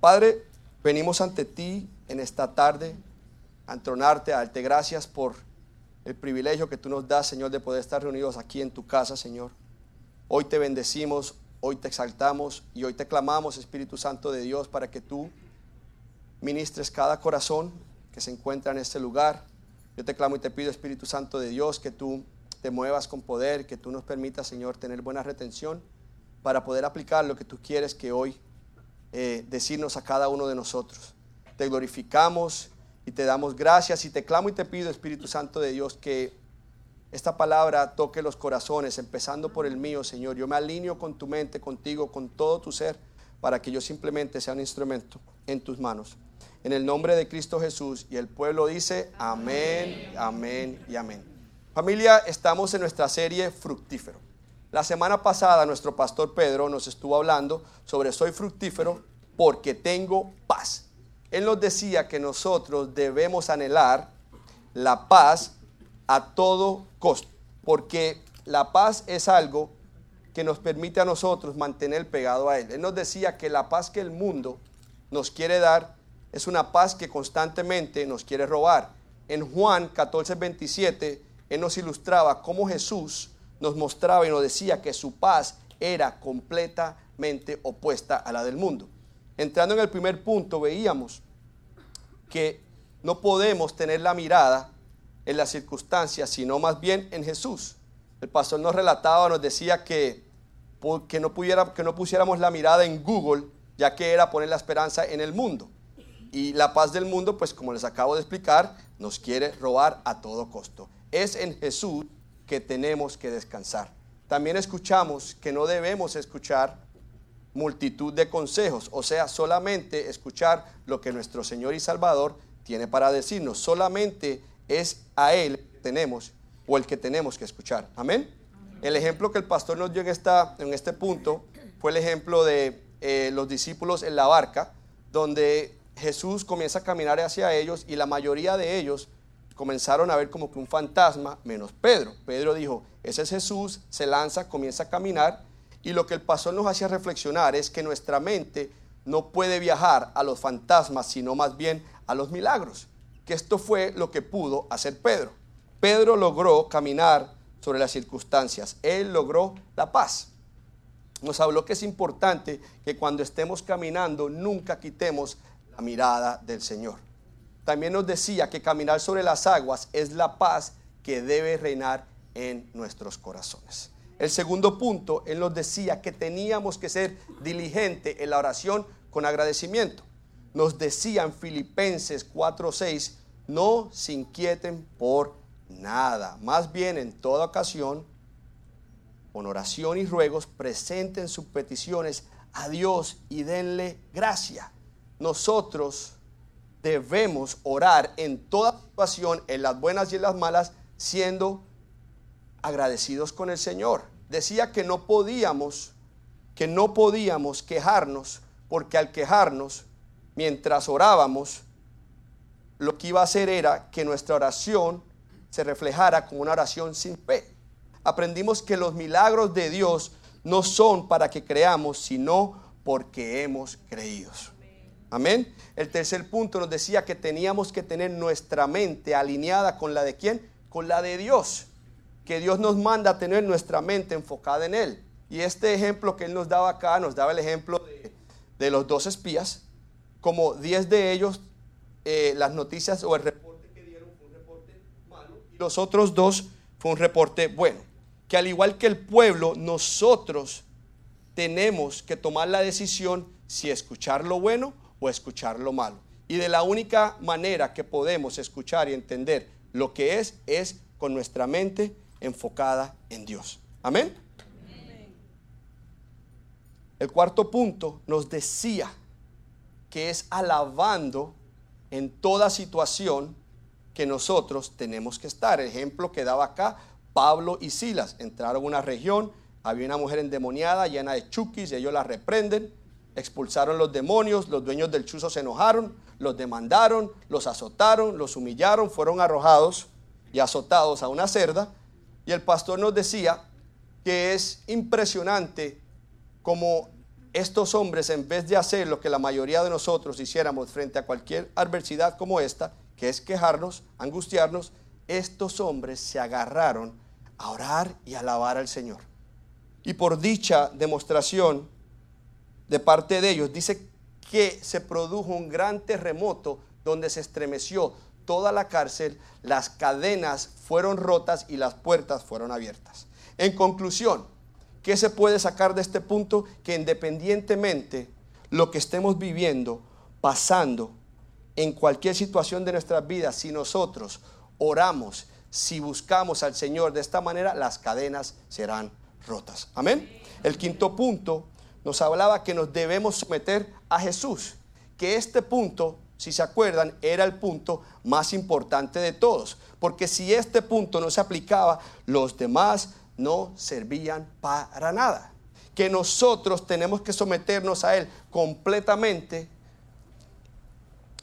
Padre, venimos ante ti en esta tarde a entronarte, a darte gracias por el privilegio que tú nos das, Señor, de poder estar reunidos aquí en tu casa, Señor. Hoy te bendecimos, hoy te exaltamos y hoy te clamamos, Espíritu Santo de Dios, para que tú ministres cada corazón que se encuentra en este lugar. Yo te clamo y te pido, Espíritu Santo de Dios, que tú te muevas con poder, que tú nos permitas, Señor, tener buena retención para poder aplicar lo que tú quieres que hoy eh, decirnos a cada uno de nosotros. Te glorificamos y te damos gracias y te clamo y te pido, Espíritu Santo de Dios, que esta palabra toque los corazones, empezando por el mío, Señor. Yo me alineo con tu mente, contigo, con todo tu ser, para que yo simplemente sea un instrumento en tus manos. En el nombre de Cristo Jesús y el pueblo dice amén, amén y amén. Familia, estamos en nuestra serie Fructífero. La semana pasada nuestro pastor Pedro nos estuvo hablando sobre soy fructífero porque tengo paz. Él nos decía que nosotros debemos anhelar la paz a todo costo, porque la paz es algo que nos permite a nosotros mantener pegado a Él. Él nos decía que la paz que el mundo nos quiere dar es una paz que constantemente nos quiere robar. En Juan 14, 27, Él nos ilustraba cómo Jesús nos mostraba y nos decía que su paz era completamente opuesta a la del mundo. Entrando en el primer punto, veíamos que no podemos tener la mirada en las circunstancias, sino más bien en Jesús. El pastor nos relataba, nos decía que, que, no pudiera, que no pusiéramos la mirada en Google, ya que era poner la esperanza en el mundo. Y la paz del mundo, pues como les acabo de explicar, nos quiere robar a todo costo. Es en Jesús que tenemos que descansar. También escuchamos que no debemos escuchar multitud de consejos, o sea, solamente escuchar lo que nuestro Señor y Salvador tiene para decirnos. Solamente es a Él que tenemos o el que tenemos que escuchar. Amén. El ejemplo que el pastor nos dio en, esta, en este punto fue el ejemplo de eh, los discípulos en la barca, donde Jesús comienza a caminar hacia ellos y la mayoría de ellos comenzaron a ver como que un fantasma, menos Pedro. Pedro dijo, ese es Jesús, se lanza, comienza a caminar, y lo que el pastor nos hacía reflexionar es que nuestra mente no puede viajar a los fantasmas, sino más bien a los milagros, que esto fue lo que pudo hacer Pedro. Pedro logró caminar sobre las circunstancias, él logró la paz. Nos habló que es importante que cuando estemos caminando nunca quitemos la mirada del Señor también nos decía que caminar sobre las aguas es la paz que debe reinar en nuestros corazones. El segundo punto, Él nos decía que teníamos que ser diligente en la oración con agradecimiento. Nos decía en Filipenses 4:6, no se inquieten por nada, más bien en toda ocasión, con oración y ruegos, presenten sus peticiones a Dios y denle gracia. Nosotros debemos orar en toda situación, en las buenas y en las malas, siendo agradecidos con el Señor. Decía que no podíamos, que no podíamos quejarnos, porque al quejarnos, mientras orábamos, lo que iba a hacer era que nuestra oración se reflejara como una oración sin fe. Aprendimos que los milagros de Dios no son para que creamos, sino porque hemos creído. Amén. El tercer punto nos decía que teníamos que tener nuestra mente alineada con la de quién? Con la de Dios. Que Dios nos manda a tener nuestra mente enfocada en Él. Y este ejemplo que Él nos daba acá, nos daba el ejemplo de, los dos espías. Como diez de ellos, eh, las noticias o el reporte que dieron fue un reporte malo. Y los otros dos fue un reporte bueno. Que al igual que el pueblo, nosotros tenemos que tomar la decisión si escuchar lo bueno o escuchar lo malo. Y de la única manera que podemos escuchar y entender lo que es, es con nuestra mente enfocada en Dios. Amén. El cuarto punto nos decía que es alabando en toda situación que nosotros tenemos que estar. El ejemplo que daba acá, Pablo y Silas entraron a una región, había una mujer endemoniada llena de chukis y ellos la reprenden expulsaron los demonios, los dueños del chuzo se enojaron, los demandaron, los azotaron, los humillaron, fueron arrojados y azotados a una cerda. Y el pastor nos decía que es impresionante como estos hombres, en vez de hacer lo que la mayoría de nosotros hiciéramos frente a cualquier adversidad como esta, que es quejarnos, angustiarnos, estos hombres se agarraron a orar y alabar al Señor. Y por dicha demostración de parte de ellos, dice que se produjo un gran terremoto donde se estremeció toda la cárcel, las cadenas fueron rotas y las puertas fueron abiertas. En conclusión, ¿qué se puede sacar de este punto? Que independientemente lo que estemos viviendo, pasando en cualquier situación de nuestras vidas, si nosotros oramos, si buscamos al Señor de esta manera, las cadenas serán rotas. Amén. El quinto punto nos hablaba que nos debemos someter a Jesús, que este punto, si se acuerdan, era el punto más importante de todos, porque si este punto no se aplicaba, los demás no servían para nada. Que nosotros tenemos que someternos a Él completamente,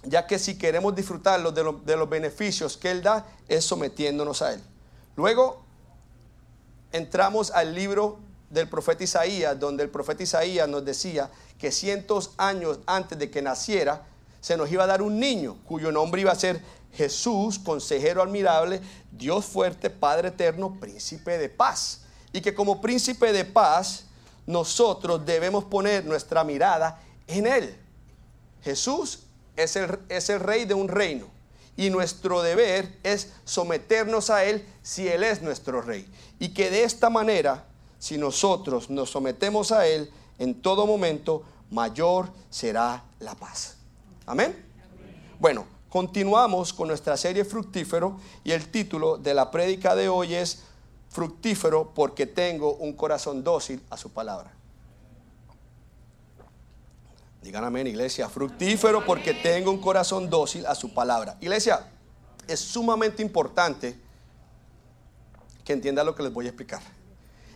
ya que si queremos disfrutar de, de los beneficios que Él da, es sometiéndonos a Él. Luego entramos al libro del profeta Isaías, donde el profeta Isaías nos decía que cientos años antes de que naciera, se nos iba a dar un niño cuyo nombre iba a ser Jesús, consejero admirable, Dios fuerte, Padre eterno, príncipe de paz. Y que como príncipe de paz, nosotros debemos poner nuestra mirada en Él. Jesús es el, es el rey de un reino y nuestro deber es someternos a Él si Él es nuestro rey. Y que de esta manera si nosotros nos sometemos a Él en todo momento, mayor será la paz. Amén. Bueno, continuamos con nuestra serie Fructífero y el título de la prédica de hoy es Fructífero porque tengo un corazón dócil a su palabra. Digan amén, iglesia. Fructífero porque tengo un corazón dócil a su palabra. Iglesia, es sumamente importante que entienda lo que les voy a explicar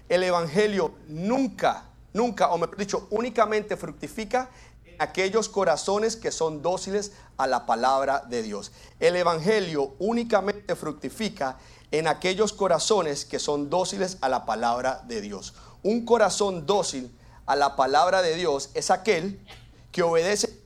el Evangelio nunca, nunca, o mejor dicho, únicamente fructifica en aquellos corazones que son dóciles a la palabra de Dios. El Evangelio únicamente fructifica en aquellos corazones que son dóciles a la palabra de Dios. Un corazón dócil a la palabra de Dios es aquel que obedece.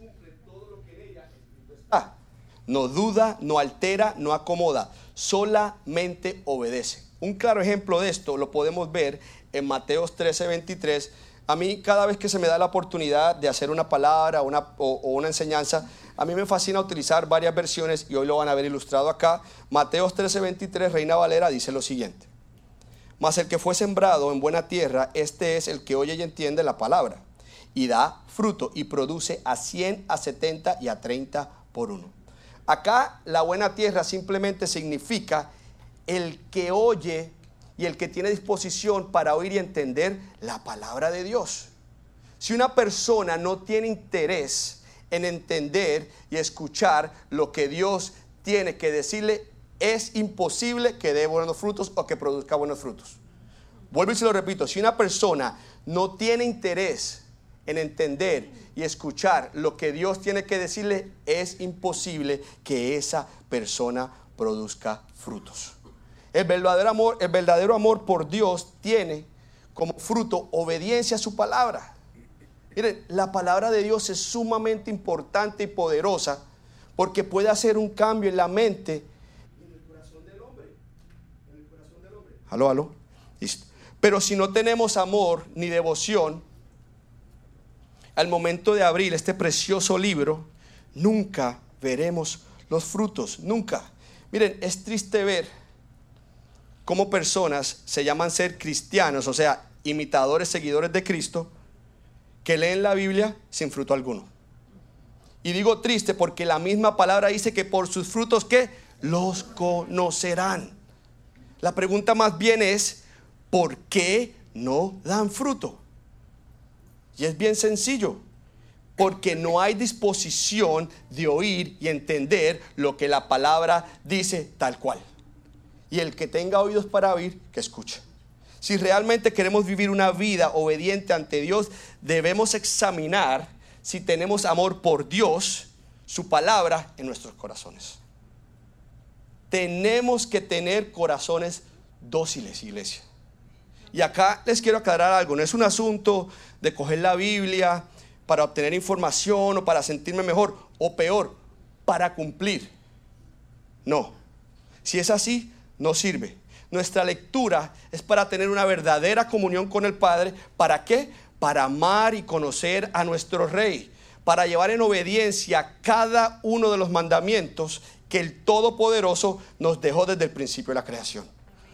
No duda, no altera, no acomoda, solamente obedece. Un claro ejemplo de esto lo podemos ver en Mateos 13, 23. A mí cada vez que se me da la oportunidad de hacer una palabra o, una enseñanza, a mí me fascina utilizar varias versiones y hoy lo van a ver ilustrado acá. Mateos 13, 23, Reina Valera dice lo siguiente. Mas el que fue sembrado en buena tierra, este es el que oye y entiende la palabra y da fruto y produce a 100, a 70 y a 30 por uno. Acá la buena tierra simplemente significa el que oye y el que tiene disposición para oír y entender la palabra de Dios. Si una persona no tiene interés en entender y escuchar lo que Dios tiene que decirle, es imposible que dé buenos frutos o que produzca buenos frutos. Vuelvo y se lo repito, si una persona no tiene interés en entender y escuchar lo que Dios tiene que decirle, es imposible que esa persona produzca frutos. El verdadero amor, el verdadero amor por Dios tiene como fruto obediencia a su palabra. Miren, la palabra de Dios es sumamente importante y poderosa porque puede hacer un cambio en la mente en el corazón del hombre. Aló, aló. Pero si no tenemos amor ni devoción, al momento de abrir este precioso libro, nunca veremos los frutos, nunca. Miren, es triste ver cómo personas se llaman ser cristianos, o sea, imitadores, seguidores de Cristo, que leen la Biblia sin fruto alguno. Y digo triste porque la misma palabra dice que por sus frutos que los conocerán. La pregunta más bien es, ¿por qué no dan fruto? Y es bien sencillo, porque no hay disposición de oír y entender lo que la palabra dice tal cual y el que tenga oídos para oír, que escuche. Si realmente queremos vivir una vida obediente ante Dios, debemos examinar si tenemos amor por Dios, su palabra, en nuestros corazones. Tenemos que tener corazones dóciles, iglesia. Y acá les quiero aclarar algo, no es un asunto de coger la Biblia para obtener información o para sentirme mejor o peor, para cumplir. No, si es así, no sirve. Nuestra lectura es para tener una verdadera comunión con el Padre. ¿Para qué? Para amar y conocer a nuestro Rey para llevar en obediencia cada uno de los mandamientos que el Todopoderoso nos dejó desde el principio de la creación.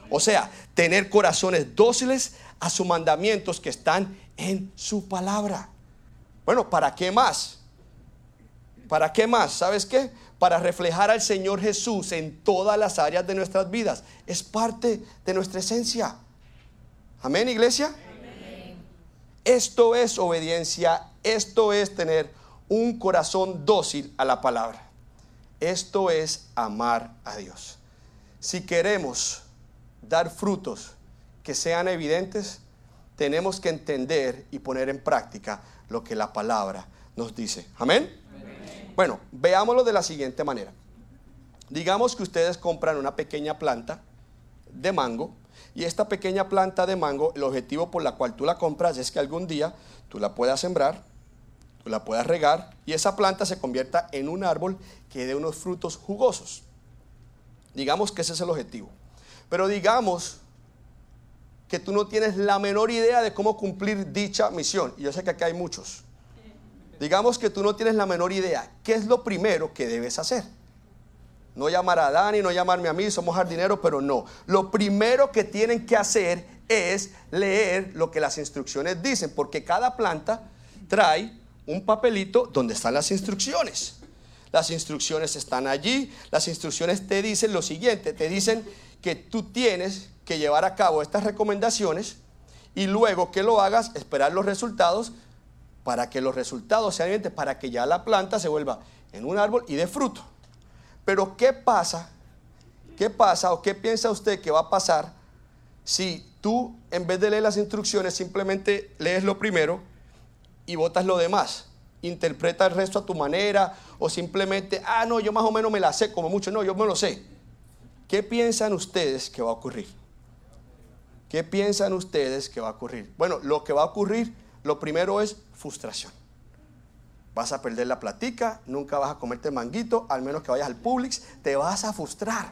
O sea, tener corazones dóciles a sus mandamientos que están en su palabra. Bueno, ¿para qué más? ¿Para qué más? ¿Sabes qué? Para reflejar al Señor Jesús en todas las áreas de nuestras vidas. Es parte de nuestra esencia. Amén, iglesia. Esto es obediencia. Esto es tener un corazón dócil a la palabra. Esto es amar a Dios. Si queremos dar frutos que sean evidentes, tenemos que entender y poner en práctica lo que la palabra nos dice. Amén. Bueno, veámoslo de la siguiente manera. Digamos que ustedes compran una pequeña planta de mango y esta pequeña planta de mango, el objetivo por la cual tú la compras es que algún día tú la puedas sembrar tú la puedas regar y esa planta se convierta en un árbol que dé unos frutos jugosos. Digamos que ese es el objetivo. Pero digamos que tú no tienes la menor idea de cómo cumplir dicha misión. Y yo sé que aquí hay muchos. Digamos que tú no tienes la menor idea. ¿Qué es lo primero que debes hacer? No llamar a Dani, no llamarme a mí, somos jardineros, pero no. Lo primero que tienen que hacer es leer lo que las instrucciones dicen, porque cada planta trae un papelito donde están las instrucciones. Las instrucciones están allí. Las instrucciones te dicen lo siguiente. Te dicen que tú tienes que llevar a cabo estas recomendaciones y luego que lo hagas, esperar los resultados para que los resultados sean evidentes, para que ya la planta se vuelva en un árbol y de fruto. Pero ¿qué pasa? ¿Qué pasa o qué piensa usted que va a pasar si tú en vez de leer las instrucciones simplemente lees lo primero y votas lo demás. Interpreta el resto a tu manera o simplemente, ah, no, yo más o menos me la sé, como mucho, no, yo me lo sé. ¿Qué piensan ustedes que va a ocurrir? ¿Qué piensan ustedes que va a ocurrir? Bueno, lo que va a ocurrir, lo primero es frustración. Vas a perder la platica, nunca vas a comerte manguito, al menos que vayas al Publix, te vas a frustrar.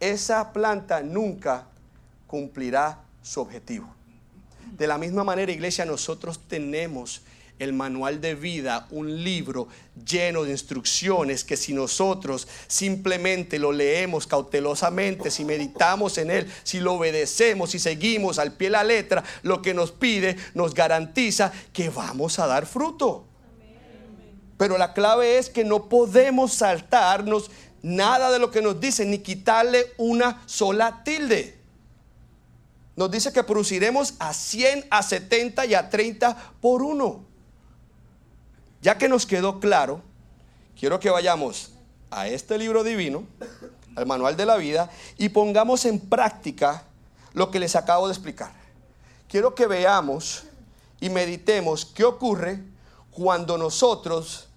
Esa planta nunca cumplirá su objetivo. De la misma manera, iglesia, nosotros tenemos el manual de vida, un libro lleno de instrucciones que si nosotros simplemente lo leemos cautelosamente, si meditamos en él, si lo obedecemos, si seguimos al pie la letra, lo que nos pide nos garantiza que vamos a dar fruto. Pero la clave es que no podemos saltarnos nada de lo que nos dice, ni quitarle una sola tilde nos dice que produciremos a 100, a 70 y a 30 por uno. Ya que nos quedó claro, quiero que vayamos a este libro divino, al manual de la vida, y pongamos en práctica lo que les acabo de explicar. Quiero que veamos y meditemos qué ocurre cuando nosotros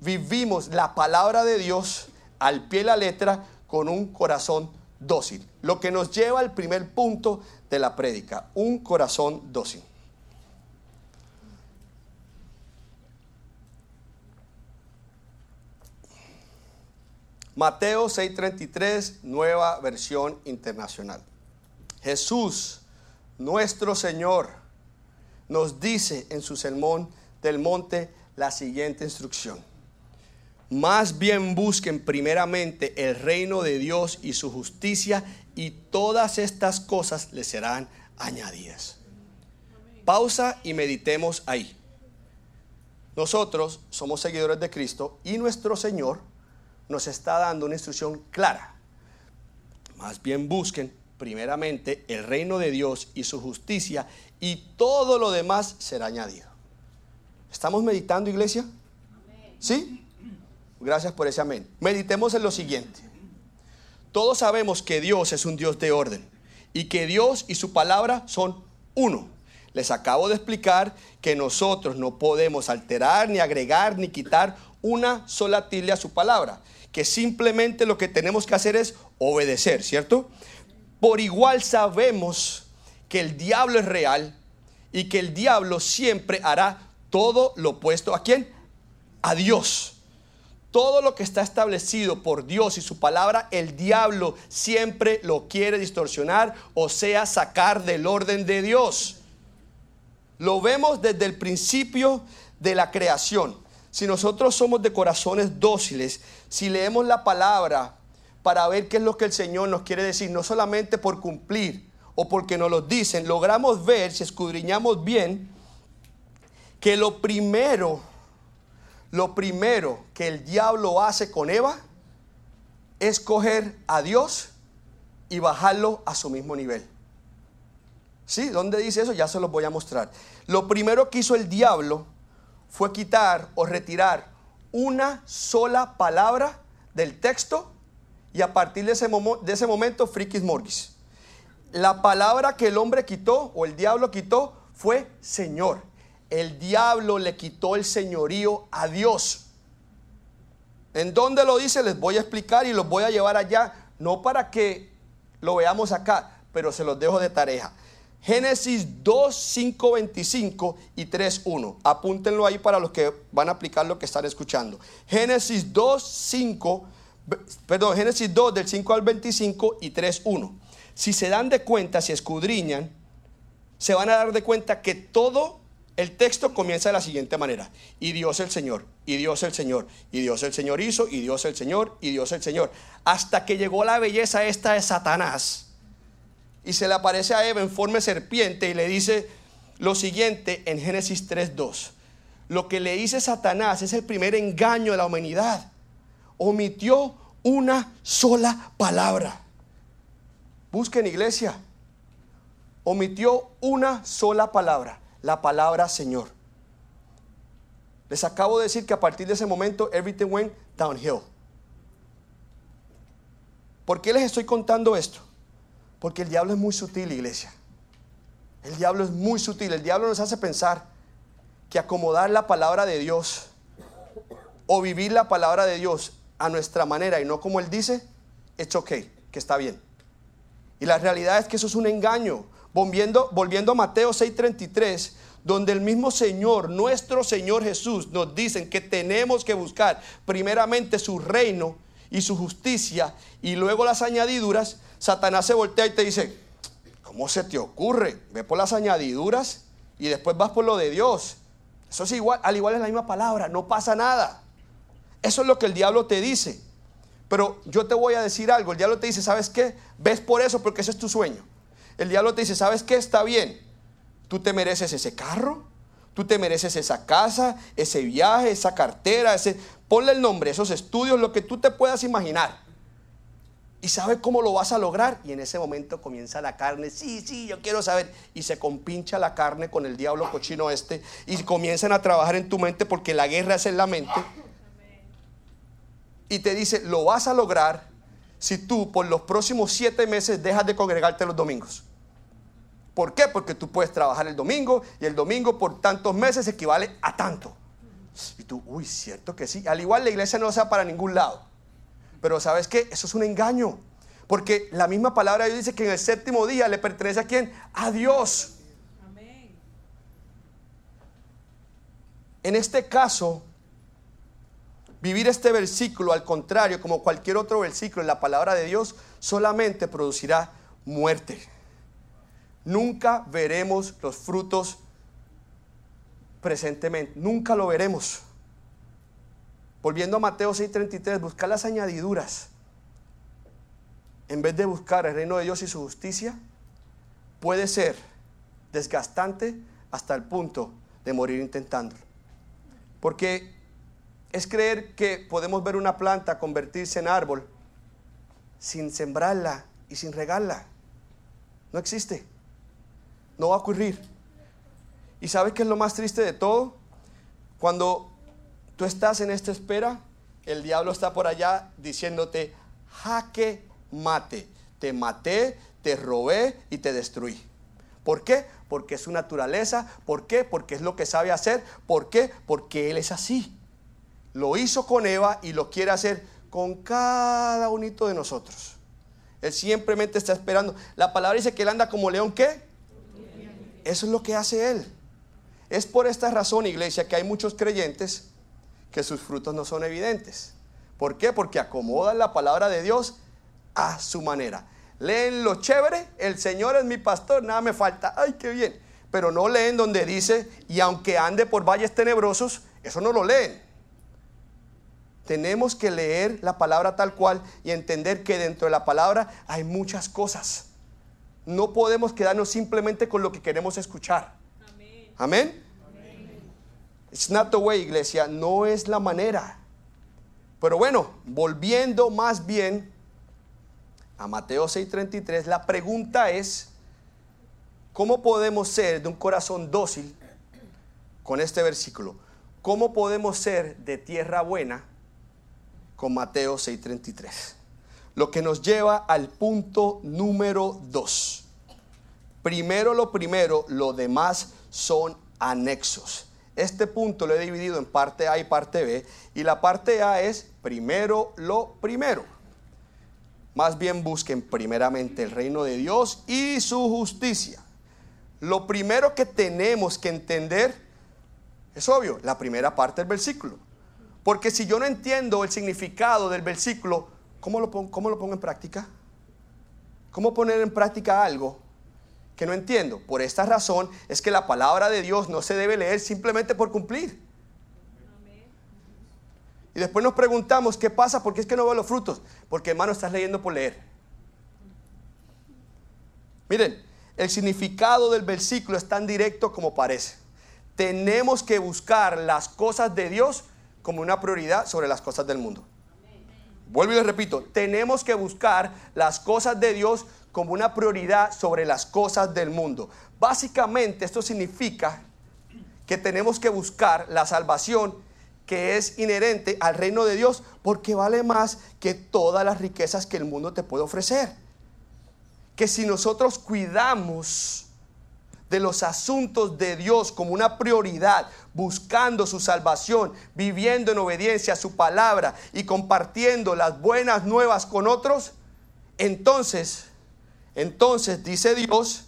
vivimos la palabra de Dios al pie de la letra con un corazón dócil. Lo que nos lleva al primer punto de la prédica, un corazón dócil. Mateo 6:33, nueva versión internacional. Jesús, nuestro Señor, nos dice en su sermón del monte la siguiente instrucción. Más bien busquen primeramente el reino de Dios y su justicia y todas estas cosas les serán añadidas. Pausa y meditemos ahí. Nosotros somos seguidores de Cristo y nuestro Señor nos está dando una instrucción clara. Más bien busquen primeramente el reino de Dios y su justicia y todo lo demás será añadido. ¿Estamos meditando, iglesia? ¿Sí? Gracias por ese amén. Meditemos en lo siguiente. Todos sabemos que Dios es un Dios de orden y que Dios y su palabra son uno. Les acabo de explicar que nosotros no podemos alterar, ni agregar, ni quitar una sola tilde a su palabra. Que simplemente lo que tenemos que hacer es obedecer, ¿cierto? por igual sabemos que el diablo es real y que el diablo siempre hará todo lo opuesto a quién? A Dios. Todo lo que está establecido por Dios y su palabra, el diablo siempre lo quiere distorsionar, o sea, sacar del orden de Dios. Lo vemos desde el principio de la creación. Si nosotros somos de corazones dóciles, si leemos la palabra para ver qué es lo que el Señor nos quiere decir, no solamente por cumplir o porque nos lo dicen, logramos ver, si escudriñamos bien, que lo primero, lo primero que el diablo hace con Eva es coger a Dios y bajarlo a su mismo nivel. ¿Sí? ¿Dónde dice eso? Ya se los voy a mostrar. Lo primero que hizo el diablo fue quitar o retirar una sola palabra del texto y a partir de ese, de ese momento, frikis morgis. La palabra que el hombre quitó o el diablo quitó fue Señor. El diablo le quitó el señorío a Dios. ¿En dónde lo dice? Les voy a explicar y los voy a llevar allá, no para que lo veamos acá, pero se los dejo de tarea. Génesis 2, 5, 25 y 3, 1. Apúntenlo ahí para los que van a aplicar lo que están escuchando. Génesis 2, 5, perdón, Génesis 2 del 5 al 25 y 3, 1. Si se dan de cuenta, si escudriñan, se van a dar de cuenta que todo el texto comienza de la siguiente manera. Y Dios el Señor, y Dios el Señor, y Dios el Señor hizo, y Dios el Señor, y Dios el Señor. Hasta que llegó la belleza esta de Satanás y se le aparece a Eva en forma de serpiente y le dice lo siguiente en Génesis 3.2. Lo que le dice Satanás es el primer engaño de la humanidad. Omitió una sola palabra. Busquen iglesia. Omitió una sola palabra, la palabra Señor. Les acabo de decir que a partir de ese momento everything went downhill. ¿Por qué les estoy contando esto? Porque el diablo es muy sutil, iglesia. El diablo es muy sutil. El diablo nos hace pensar que acomodar la palabra de Dios o vivir la palabra de Dios a nuestra manera y no como Él dice, es ok, que está bien. Y la realidad es que eso es un engaño. Volviendo, volviendo a Mateo 6:33, donde el mismo Señor, nuestro Señor Jesús, nos dice que tenemos que buscar primeramente su reino y su justicia y luego las añadiduras, Satanás se voltea y te dice, ¿cómo se te ocurre? Ve por las añadiduras y después vas por lo de Dios. Eso es igual, al igual es la misma palabra, no pasa nada. Eso es lo que el diablo te dice. Pero yo te voy a decir algo, el diablo te dice, ¿sabes qué? Ves por eso porque ese es tu sueño. El diablo te dice, ¿sabes qué? Está bien. Tú te mereces ese carro, tú te mereces esa casa, ese viaje, esa cartera, ese... Ponle el nombre, esos estudios, lo que tú te puedas imaginar y sabe cómo lo vas a lograr. Y en ese momento comienza la carne, sí, sí, yo quiero saber. Y se compincha la carne con el diablo cochino este y comienzan a trabajar en tu mente porque la guerra es en la mente. Y te dice, lo vas a lograr si tú por los próximos siete meses dejas de congregarte los domingos. ¿Por qué? Porque tú puedes trabajar el domingo y el domingo por tantos meses equivale a tanto. Y tú, uy, cierto que sí. Al igual la iglesia no sea para ningún lado. Pero ¿sabes qué? Eso es un engaño. Porque la misma palabra de Dios dice que en el séptimo día le pertenece a quién? A Dios. En este caso, vivir este versículo, al contrario, como cualquier otro versículo en la palabra de Dios, solamente producirá muerte. Nunca veremos los frutos presentemente, nunca lo veremos. Volviendo a Mateo 6:33, buscar las añadiduras. En vez de buscar el reino de Dios y su justicia, puede ser desgastante hasta el punto de morir intentándolo. Porque es creer que podemos ver una planta convertirse en árbol sin sembrarla y sin regarla. No existe. No va a ocurrir. ¿Y sabes qué es lo más triste de todo? Cuando Tú estás en esta espera, el diablo está por allá diciéndote, jaque mate, te maté, te robé y te destruí. ¿Por qué? Porque es su naturaleza. ¿Por qué? Porque es lo que sabe hacer. ¿Por qué? Porque Él es así. Lo hizo con Eva y lo quiere hacer con cada unito de nosotros. Él simplemente está esperando. La palabra dice que Él anda como león, ¿qué? Eso es lo que hace Él. Es por esta razón, iglesia, que hay muchos creyentes que sus frutos no son evidentes. ¿Por qué? Porque acomodan la palabra de Dios a su manera. Leen lo chévere, el Señor es mi pastor, nada me falta, ay, qué bien. Pero no leen donde dice, y aunque ande por valles tenebrosos, eso no lo leen. Tenemos que leer la palabra tal cual y entender que dentro de la palabra hay muchas cosas. No podemos quedarnos simplemente con lo que queremos escuchar. Amén. It's not the way, iglesia, no es la manera. Pero bueno, volviendo más bien a Mateo 6:33, la pregunta es, ¿cómo podemos ser de un corazón dócil con este versículo? ¿Cómo podemos ser de tierra buena con Mateo 6:33? Lo que nos lleva al punto número 2. Primero lo primero, lo demás son anexos. Este punto lo he dividido en parte A y parte B. Y la parte A es primero lo primero. Más bien busquen primeramente el reino de Dios y su justicia. Lo primero que tenemos que entender es obvio, la primera parte del versículo. Porque si yo no entiendo el significado del versículo, ¿cómo lo pongo, cómo lo pongo en práctica? ¿Cómo poner en práctica algo que no entiendo. Por esta razón es que la palabra de Dios no se debe leer simplemente por cumplir. Y después nos preguntamos, ¿qué pasa? ¿Por qué es que no veo los frutos? Porque hermano, estás leyendo por leer. Miren, el significado del versículo es tan directo como parece. Tenemos que buscar las cosas de Dios como una prioridad sobre las cosas del mundo. Vuelvo y les repito, tenemos que buscar las cosas de Dios como una prioridad sobre las cosas del mundo. Básicamente esto significa que tenemos que buscar la salvación que es inherente al reino de Dios porque vale más que todas las riquezas que el mundo te puede ofrecer. Que si nosotros cuidamos de los asuntos de Dios como una prioridad, buscando su salvación, viviendo en obediencia a su palabra y compartiendo las buenas nuevas con otros, entonces entonces dice Dios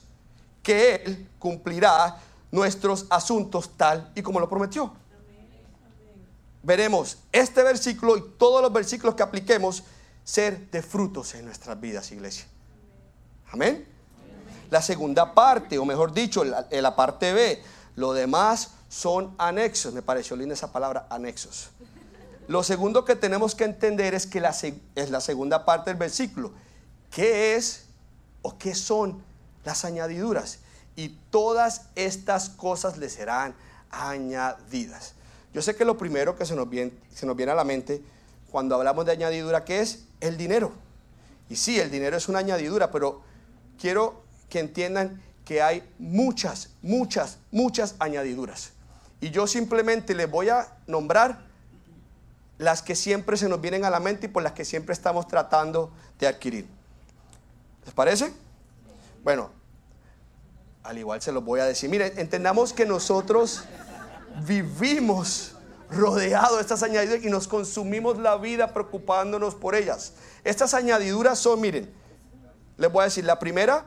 que Él cumplirá nuestros asuntos tal y como lo prometió. Veremos este versículo y todos los versículos que apliquemos ser de frutos en nuestras vidas, iglesia. Amén. La segunda parte, o mejor dicho, la, la parte B, lo demás son anexos. Me pareció linda esa palabra, anexos. Lo segundo que tenemos que entender es que la, es la segunda parte del versículo. ¿Qué es qué son las añadiduras. Y todas estas cosas le serán añadidas. Yo sé que lo primero que se nos viene, se nos viene a la mente cuando hablamos de añadidura, ¿qué es? El dinero. Y sí, el dinero es una añadidura, pero quiero que entiendan que hay muchas, muchas, muchas añadiduras. Y yo simplemente les voy a nombrar las que siempre se nos vienen a la mente y por las que siempre estamos tratando de adquirir. ¿Les parece? Bueno, al igual se los voy a decir. Miren, entendamos que nosotros vivimos rodeados de estas añadiduras y nos consumimos la vida preocupándonos por ellas. Estas añadiduras son, miren, les voy a decir, la primera,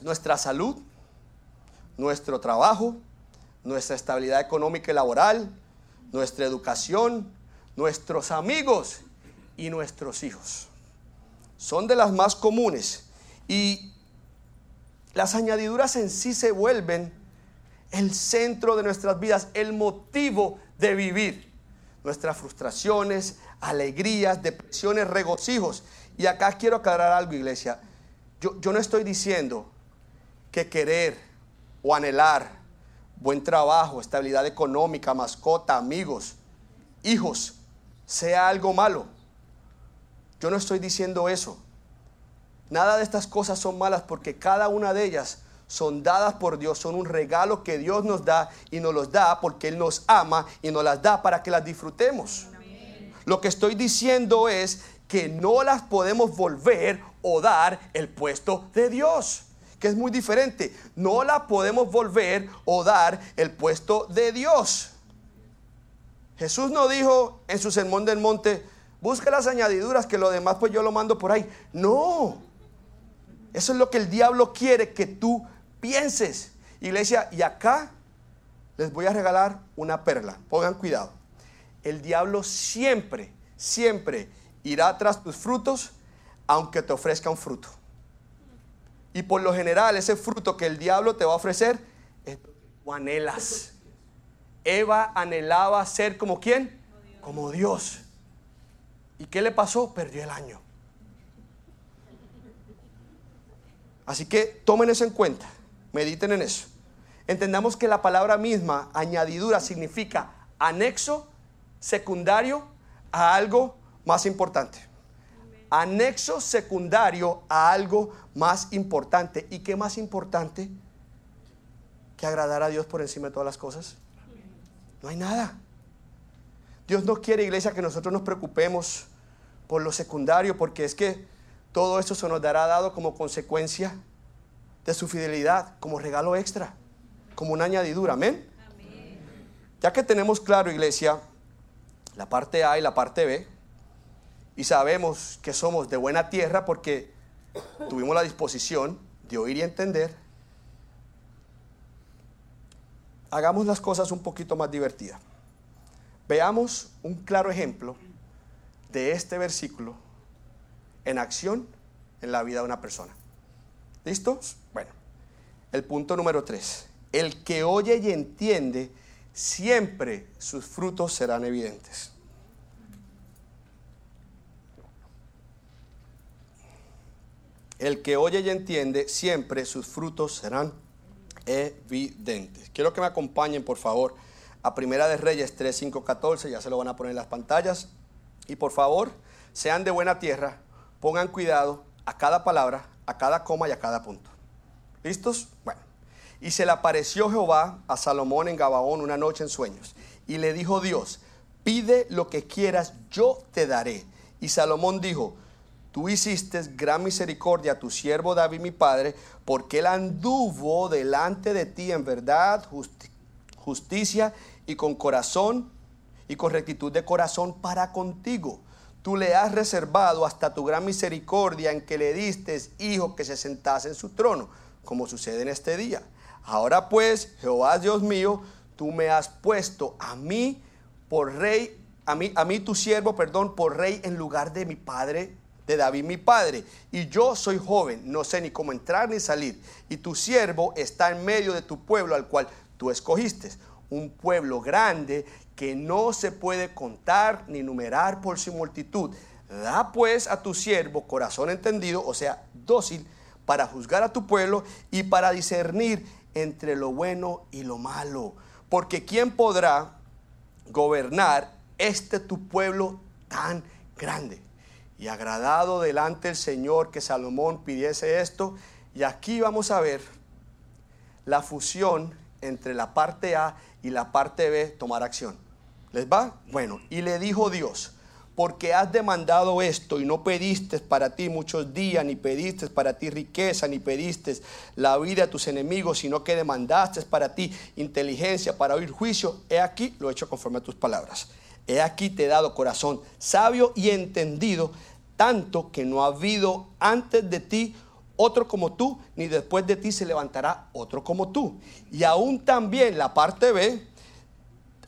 nuestra salud, nuestro trabajo, nuestra estabilidad económica y laboral, nuestra educación, nuestros amigos y nuestros hijos son de las más comunes y las añadiduras en sí se vuelven el centro de nuestras vidas, el motivo de vivir. Nuestras frustraciones, alegrías, depresiones, regocijos. Y acá quiero aclarar algo, iglesia. Yo, yo no estoy diciendo que querer o anhelar buen trabajo, estabilidad económica, mascota, amigos, hijos, sea algo malo. Yo no estoy diciendo eso. Nada de estas cosas son malas porque cada una de ellas son dadas por Dios, son un regalo que Dios nos da y nos los da porque Él nos ama y nos las da para que las disfrutemos. Lo que estoy diciendo es que no las podemos volver o dar el puesto de Dios, que es muy diferente. No la podemos volver o dar el puesto de Dios. Jesús no dijo en su sermón del monte, busca las añadiduras, que lo demás pues yo lo mando por ahí. No, eso es lo que el diablo quiere que tú pienses. Iglesia, y acá les voy a regalar una perla. Pongan cuidado. El diablo siempre, siempre irá tras tus frutos, aunque te ofrezca un fruto. Y por lo general, ese fruto que el diablo te va a ofrecer es tú anhelas. Eva anhelaba ser como quién? Como Dios. ¿Y qué le pasó? Perdió el año. Así que tomen eso en cuenta, mediten en eso. Entendamos que la palabra misma, añadidura, significa anexo secundario a algo más importante. Anexo secundario a algo más importante. ¿Y qué más importante que agradar a Dios por encima de todas las cosas? No hay nada. Dios no quiere, iglesia, que nosotros nos preocupemos por lo secundario, porque es que todo eso se nos dará dado como consecuencia de su fidelidad, como regalo extra, como una añadidura. Amén. Ya que tenemos claro, iglesia, la parte A y la parte B, y sabemos que somos de buena tierra porque tuvimos la disposición de oír y entender, hagamos las cosas un poquito más divertidas. Veamos un claro ejemplo de este versículo en acción en la vida de una persona. ¿Listos? Bueno, el punto número tres. El que oye y entiende, siempre sus frutos serán evidentes. El que oye y entiende, siempre sus frutos serán evidentes. Quiero que me acompañen, por favor, a Primera de Reyes 3, 5, 14. Ya se lo van a poner en las pantallas. Y por favor, sean de buena tierra, pongan cuidado a cada palabra, a cada coma y a cada punto. ¿Listos? Bueno. Y se le apareció Jehová a Salomón en Gabaón una noche en sueños. Y le dijo Dios, pide lo que quieras, yo te daré. Y Salomón dijo, tú hiciste gran misericordia a tu siervo David mi padre, porque él anduvo delante de ti en verdad, justicia y con corazón y con rectitud de corazón para contigo. Tú le has reservado hasta tu gran misericordia en que le diste hijo que se sentase en su trono, como sucede en este día. Ahora pues, Jehová Dios mío, tú me has puesto a mí por rey, a mí, a mí tu siervo, perdón, por rey en lugar de mi padre de David mi padre, y yo soy joven, no sé ni cómo entrar ni salir, y tu siervo está en medio de tu pueblo al cual tú escogiste, un pueblo grande que no se puede contar ni numerar por su multitud. Da pues a tu siervo corazón entendido, o sea, dócil, para juzgar a tu pueblo y para discernir entre lo bueno y lo malo. Porque ¿quién podrá gobernar este tu pueblo tan grande? y agradado delante del Señor que Salomón pidiese esto. Y aquí vamos a ver la fusión entre la parte A y la parte B tomar acción. ¿Les va? Bueno, y le dijo Dios, porque has demandado esto y no pediste para ti muchos días, ni pediste para ti riqueza, ni pediste la vida de tus enemigos, sino que demandaste para ti inteligencia para oír juicio, he aquí lo he hecho conforme a tus palabras. He aquí te he dado corazón sabio y entendido, tanto que no ha habido antes de ti otro como tú, ni después de ti se levantará otro como tú. Y aún también la parte B,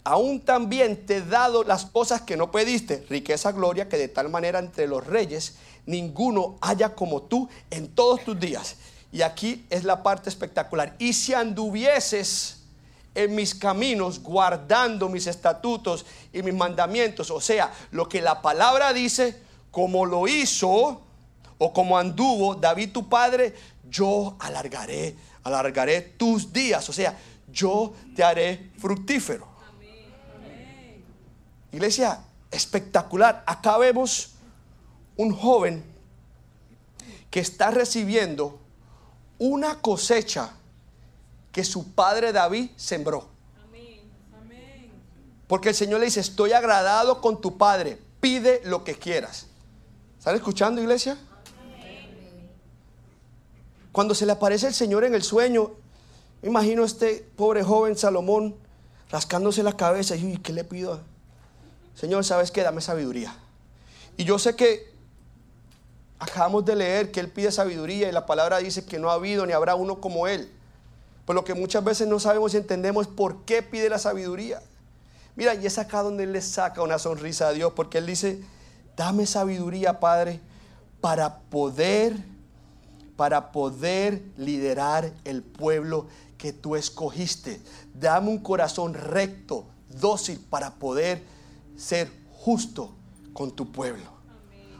aún también te he dado las cosas que no pediste, riqueza, gloria, que de tal manera entre los reyes ninguno haya como tú en todos tus días. Y aquí es la parte espectacular. Y si anduvieses en mis caminos, guardando mis estatutos y mis mandamientos. O sea, lo que la palabra dice, como lo hizo o como anduvo David tu padre, yo alargaré, alargaré tus días. O sea, yo te haré fructífero. Iglesia, espectacular. Acá vemos un joven que está recibiendo una cosecha que su padre David sembró. Porque el Señor le dice, estoy agradado con tu padre, pide lo que quieras. ¿Están escuchando, iglesia? Cuando se le aparece el Señor en el sueño, me imagino a este pobre joven Salomón rascándose la cabeza y, ¿qué le pido? Señor, ¿sabes qué? Dame sabiduría. Y yo sé que acabamos de leer que Él pide sabiduría y la palabra dice que no ha habido ni habrá uno como Él. Por lo que muchas veces no sabemos y entendemos por qué pide la sabiduría. Mira, y es acá donde Él le saca una sonrisa a Dios, porque Él dice, dame sabiduría, Padre, para poder, para poder liderar el pueblo que tú escogiste. Dame un corazón recto, dócil, para poder ser justo con tu pueblo.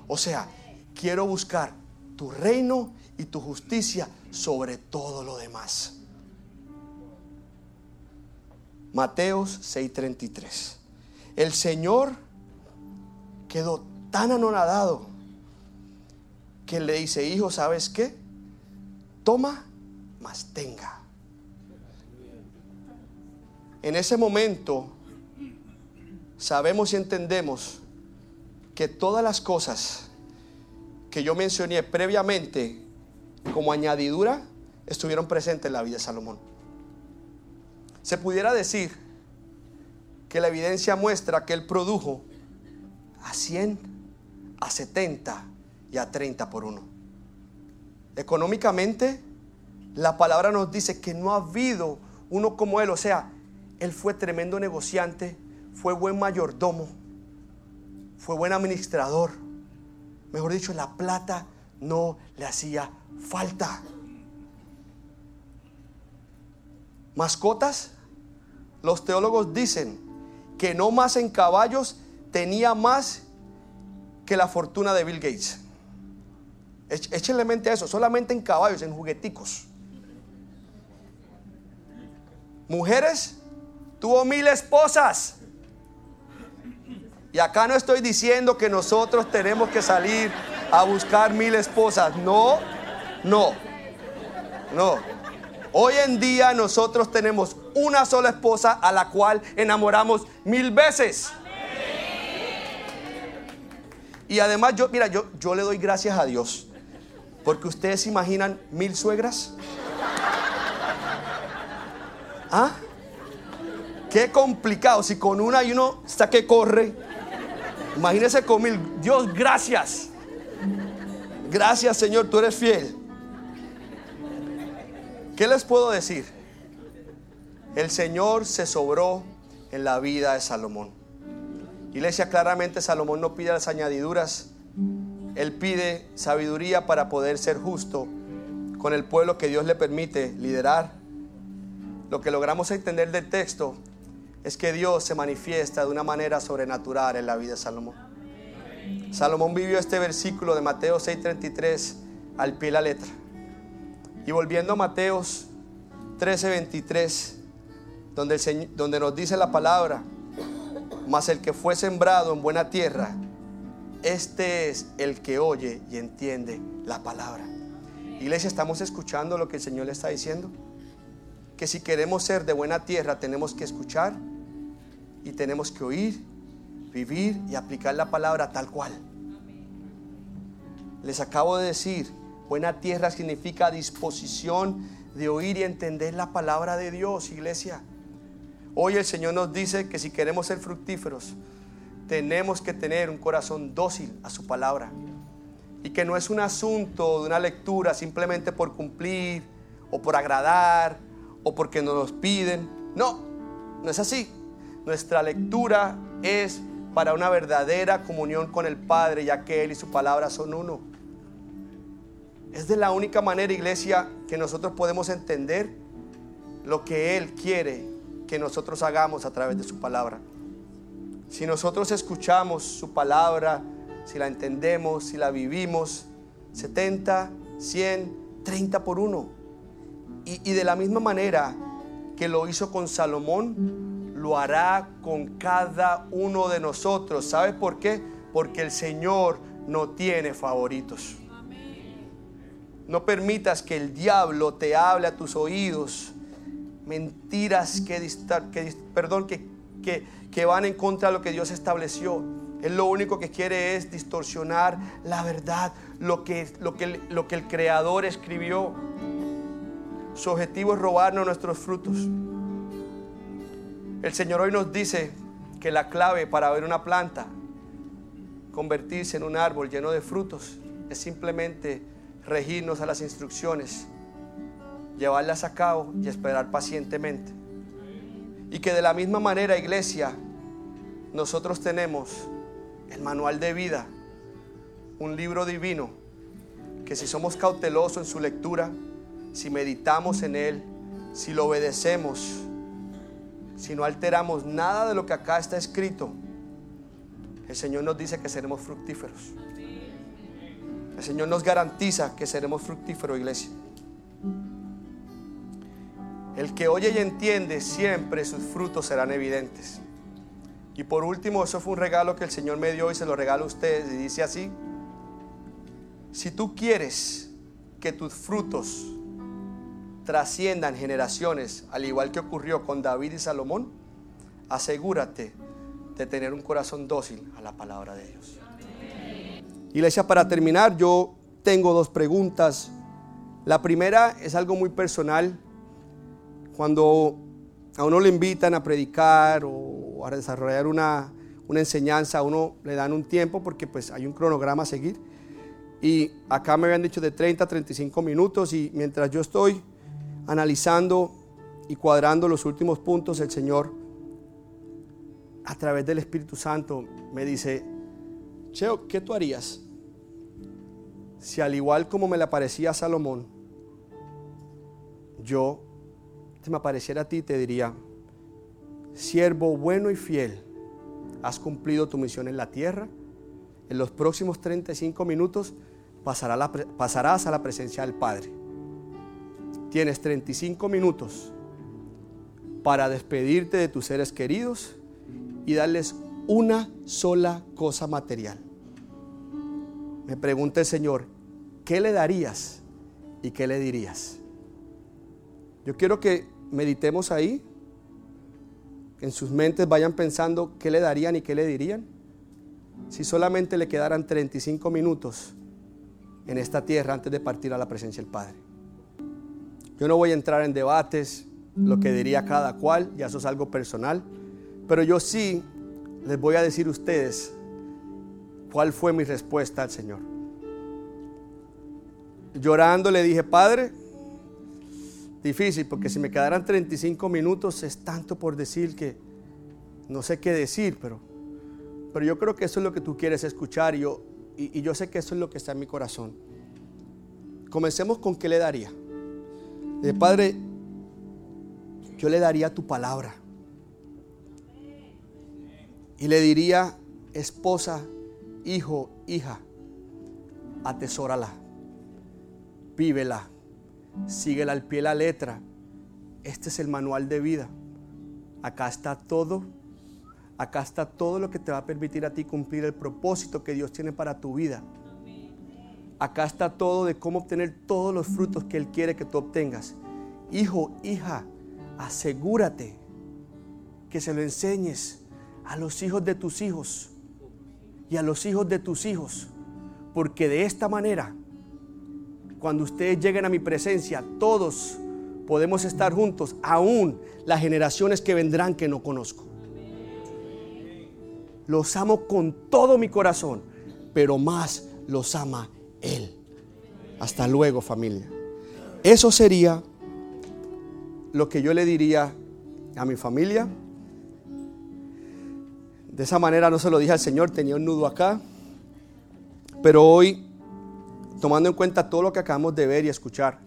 O sea, quiero buscar tu reino y tu justicia sobre todo lo demás. Mateos 6:33. El Señor quedó tan anonadado que le dice, hijo, ¿sabes qué? Toma, mas tenga. En ese momento sabemos y entendemos que todas las cosas que yo mencioné previamente como añadidura estuvieron presentes en la vida de Salomón. Se pudiera decir que la evidencia muestra que él produjo a 100, a 70 y a 30 por uno. Económicamente, la palabra nos dice que no ha habido uno como él, o sea, él fue tremendo negociante, fue buen mayordomo, fue buen administrador. Mejor dicho, la plata no le hacía falta. Mascotas, los teólogos dicen que no más en caballos tenía más que la fortuna de Bill Gates. Échenle mente a eso, solamente en caballos, en jugueticos. Mujeres, tuvo mil esposas. Y acá no estoy diciendo que nosotros tenemos que salir a buscar mil esposas. No, no, no. Hoy en día nosotros tenemos una sola esposa a la cual enamoramos mil veces. Y además yo, mira, yo, yo le doy gracias a Dios. Porque ustedes se imaginan mil suegras. ¿Ah? Qué complicado. Si con una y uno está que corre. Imagínese con mil. Dios, gracias. Gracias, Señor, tú eres fiel. ¿Qué les puedo decir? El Señor se sobró en la vida de Salomón. Iglesia, claramente Salomón no pide las añadiduras. Él pide sabiduría para poder ser justo con el pueblo que Dios le permite liderar. Lo que logramos entender del texto es que Dios se manifiesta de una manera sobrenatural en la vida de Salomón. Salomón vivió este versículo de Mateo 6:33 al pie de la letra. Y volviendo a Mateos 13:23, donde, donde nos dice la palabra, mas el que fue sembrado en buena tierra, este es el que oye y entiende la palabra. Iglesia, ¿estamos escuchando lo que el Señor le está diciendo? Que si queremos ser de buena tierra, tenemos que escuchar y tenemos que oír, vivir y aplicar la palabra tal cual. Les acabo de decir, buena tierra significa disposición de oír y entender la palabra de Dios, iglesia. Hoy el Señor nos dice que si queremos ser fructíferos, tenemos que tener un corazón dócil a su palabra. Y que no es un asunto de una lectura simplemente por cumplir o por agradar o porque nos piden. No, no es así. Nuestra lectura es para una verdadera comunión con el Padre, ya que Él y su palabra son uno. Es de la única manera, iglesia, que nosotros podemos entender lo que Él quiere que nosotros hagamos a través de su palabra. Si nosotros escuchamos su palabra, si la entendemos, si la vivimos, 70, 100, 30 por uno. Y, y de la misma manera que lo hizo con Salomón, lo hará con cada uno de nosotros. ¿Sabes por qué? Porque el Señor no tiene favoritos. No permitas que el diablo te hable a tus oídos mentiras que, que perdón, que, que, van en contra de lo que Dios estableció. Él lo único que quiere es distorsionar la verdad, lo que, lo que, lo que el Creador escribió. Su objetivo es robarnos nuestros frutos. El Señor hoy nos dice que la clave para ver una planta convertirse en un árbol lleno de frutos es simplemente regirnos a las instrucciones, llevarlas a cabo y esperar pacientemente. Y que de la misma manera, iglesia, nosotros tenemos el manual de vida, un libro divino, que si somos cautelosos en su lectura, si meditamos en él, si lo obedecemos, si no alteramos nada de lo que acá está escrito, el Señor nos dice que seremos fructíferos. El Señor nos garantiza que seremos fructíferos, iglesia. El que oye y entiende, siempre sus frutos serán evidentes. Y por último, eso fue un regalo que el Señor me dio y se lo regalo a ustedes. Y dice así, si tú quieres que tus frutos trasciendan generaciones, al igual que ocurrió con David y Salomón, asegúrate de tener un corazón dócil a la palabra de Dios. Iglesia, para terminar, yo tengo dos preguntas. La primera es algo muy personal cuando a uno le invitan a predicar o a desarrollar una, enseñanza, a uno le dan un tiempo porque pues hay un cronograma a seguir. Y acá me habían dicho de 30 a 35 minutos y mientras yo estoy analizando y cuadrando los últimos puntos, el Señor a través del Espíritu Santo me dice, Cheo, ¿qué tú harías si al igual como me le aparecía a Salomón, yo me apareciera a ti, te diría, siervo bueno y fiel, has cumplido tu misión en la tierra. En los próximos 35 minutos pasarás a la presencia del Padre. Tienes 35 minutos para despedirte de tus seres queridos y darles una sola cosa material. Me pregunta el Señor, ¿qué le darías y qué le dirías? Yo quiero que meditemos ahí, en sus mentes vayan pensando qué le darían y qué le dirían. Si solamente le quedaran 35 minutos en esta tierra antes de partir a la presencia del Padre. Yo no voy a entrar en debates, lo que diría cada cual, ya eso es algo personal, pero yo sí les voy a decir a ustedes cuál fue mi respuesta al Señor. Llorando le dije, Padre, difícil, porque si me quedaran 35 minutos es tanto por decir que no sé qué decir, pero, pero yo creo que eso es lo que tú quieres escuchar y yo, y, yo sé que eso es lo que está en mi corazón. Comencemos con qué le daría. Padre, yo le daría tu palabra. Y le diría, esposa, hijo, hija, atesórala, vívela síguela al pie la letra. Este es el manual de vida. Acá está todo. Acá está todo lo que te va a permitir a ti cumplir el propósito que Dios tiene para tu vida. Acá está todo de cómo obtener todos los frutos que Él quiere que tú obtengas. Hijo, hija, asegúrate que se lo enseñes a los hijos de tus hijos y a los hijos de tus hijos. Porque de esta manera cuando ustedes lleguen a mi presencia, todos podemos estar juntos, aún las generaciones que vendrán que no conozco. Los amo con todo mi corazón, pero más los ama Él. Hasta luego familia. Eso sería lo que yo le diría a mi familia. De esa manera no se lo dije al Señor, tenía un nudo acá. Pero hoy tomando en cuenta todo lo que acabamos de ver y escuchar,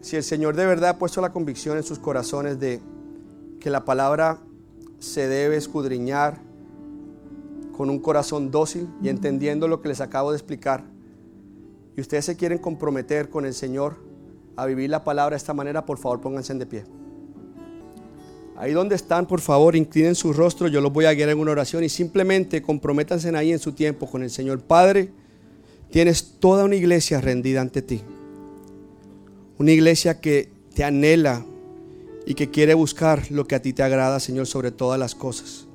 si el Señor de verdad ha puesto la convicción en sus corazones de que la palabra se debe escudriñar con un corazón dócil y entendiendo lo que les acabo de explicar, y ustedes se quieren comprometer con el Señor a vivir la palabra de esta manera, por favor pónganse de pie. Ahí donde están, por favor, inclinen su rostro, yo los voy a guiar en una oración y simplemente comprométanse ahí en su tiempo con el Señor Padre. Tienes toda una iglesia rendida ante ti. Una iglesia que te anhela y que quiere buscar lo que a ti te agrada, Señor, sobre todas las cosas.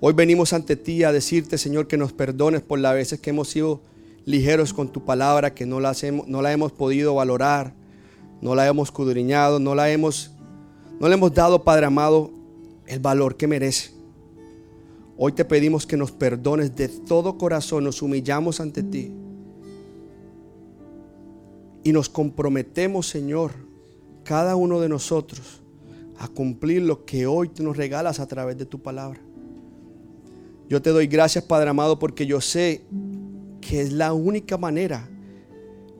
Hoy venimos ante ti a decirte, Señor, que nos perdones por las veces que hemos sido ligeros con tu palabra, que no la, no la hemos podido valorar, no la hemos cudriñado, no la hemos, no le hemos dado, Padre amado, el valor que merece. Hoy te pedimos que nos perdones de todo corazón, nos humillamos ante ti. Y nos comprometemos, Señor, cada uno de nosotros, a cumplir lo que hoy tú nos regalas a través de tu palabra. Yo te doy gracias, Padre amado, porque yo sé que es la única manera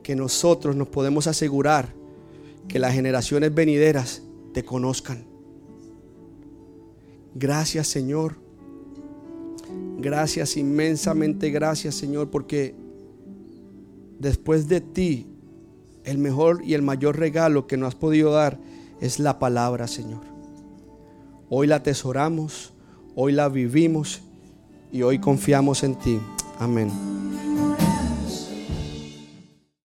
que nosotros nos podemos asegurar que las generaciones venideras te conozcan. Gracias, Señor. Gracias, inmensamente gracias, Señor, porque después de ti el mejor y el mayor regalo que nos has podido dar es la palabra, Señor. Hoy la atesoramos, hoy la vivimos y hoy confiamos en ti. Amén.